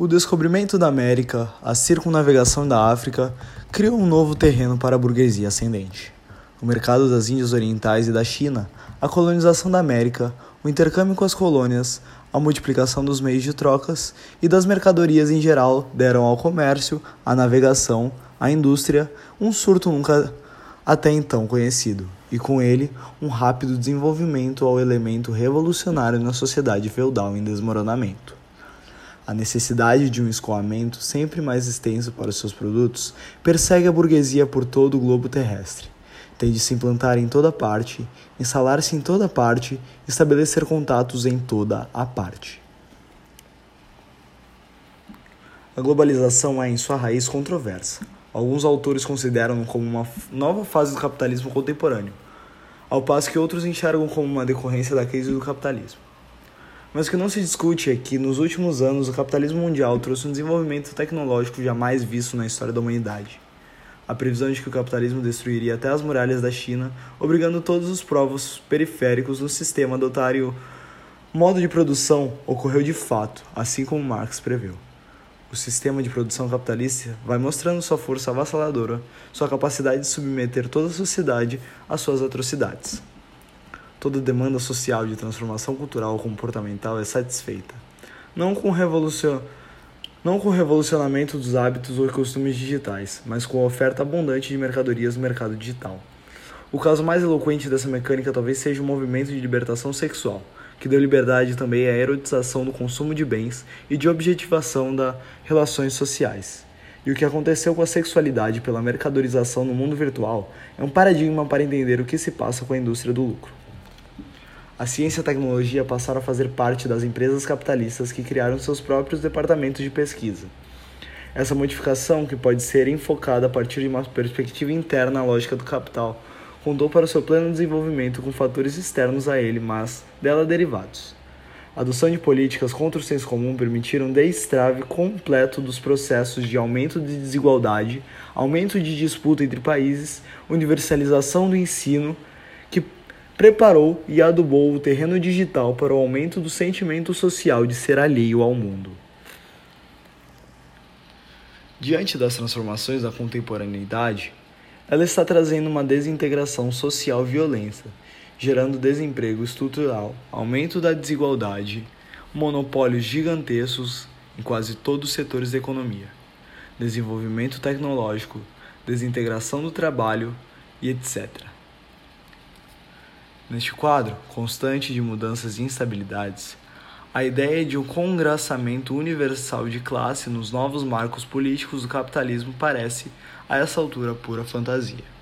O descobrimento da América, a circunnavegação da África, criou um novo terreno para a burguesia ascendente. O mercado das Índias Orientais e da China, a colonização da América, o intercâmbio com as colônias, a multiplicação dos meios de trocas e das mercadorias em geral deram ao comércio, à navegação, à indústria um surto nunca até então conhecido, e com ele um rápido desenvolvimento ao elemento revolucionário na sociedade feudal em desmoronamento. A necessidade de um escoamento sempre mais extenso para os seus produtos persegue a burguesia por todo o globo terrestre. Tem de se implantar em toda parte, instalar-se em toda parte, estabelecer contatos em toda a parte. A globalização é, em sua raiz, controversa. Alguns autores consideram como uma nova fase do capitalismo contemporâneo, ao passo que outros enxergam como uma decorrência da crise do capitalismo. Mas o que não se discute é que, nos últimos anos, o capitalismo mundial trouxe um desenvolvimento tecnológico jamais visto na história da humanidade. A previsão de que o capitalismo destruiria até as muralhas da China, obrigando todos os povos periféricos do sistema a adotarem o modo de produção, ocorreu de fato, assim como Marx preveu. O sistema de produção capitalista vai mostrando sua força avassaladora, sua capacidade de submeter toda a sociedade às suas atrocidades toda demanda social de transformação cultural ou comportamental é satisfeita. Não com, revolucion... não com o revolucionamento dos hábitos ou costumes digitais, mas com a oferta abundante de mercadorias no mercado digital. O caso mais eloquente dessa mecânica talvez seja o movimento de libertação sexual, que deu liberdade também à erotização do consumo de bens e de objetivação das relações sociais. E o que aconteceu com a sexualidade pela mercadorização no mundo virtual é um paradigma para entender o que se passa com a indústria do lucro. A ciência e a tecnologia passaram a fazer parte das empresas capitalistas que criaram seus próprios departamentos de pesquisa. Essa modificação, que pode ser enfocada a partir de uma perspectiva interna à lógica do capital, contou para o seu pleno desenvolvimento com fatores externos a ele, mas dela derivados. A adoção de políticas contra o senso comum permitiram destrave completo dos processos de aumento de desigualdade, aumento de disputa entre países, universalização do ensino, que preparou e adubou o terreno digital para o aumento do sentimento social de ser alheio ao mundo. Diante das transformações da contemporaneidade, ela está trazendo uma desintegração social violenta, gerando desemprego estrutural, aumento da desigualdade, monopólios gigantescos em quase todos os setores da economia, desenvolvimento tecnológico, desintegração do trabalho e etc. Neste quadro constante de mudanças e instabilidades, a ideia de um congraçamento universal de classe nos novos marcos políticos do capitalismo parece, a essa altura, pura fantasia.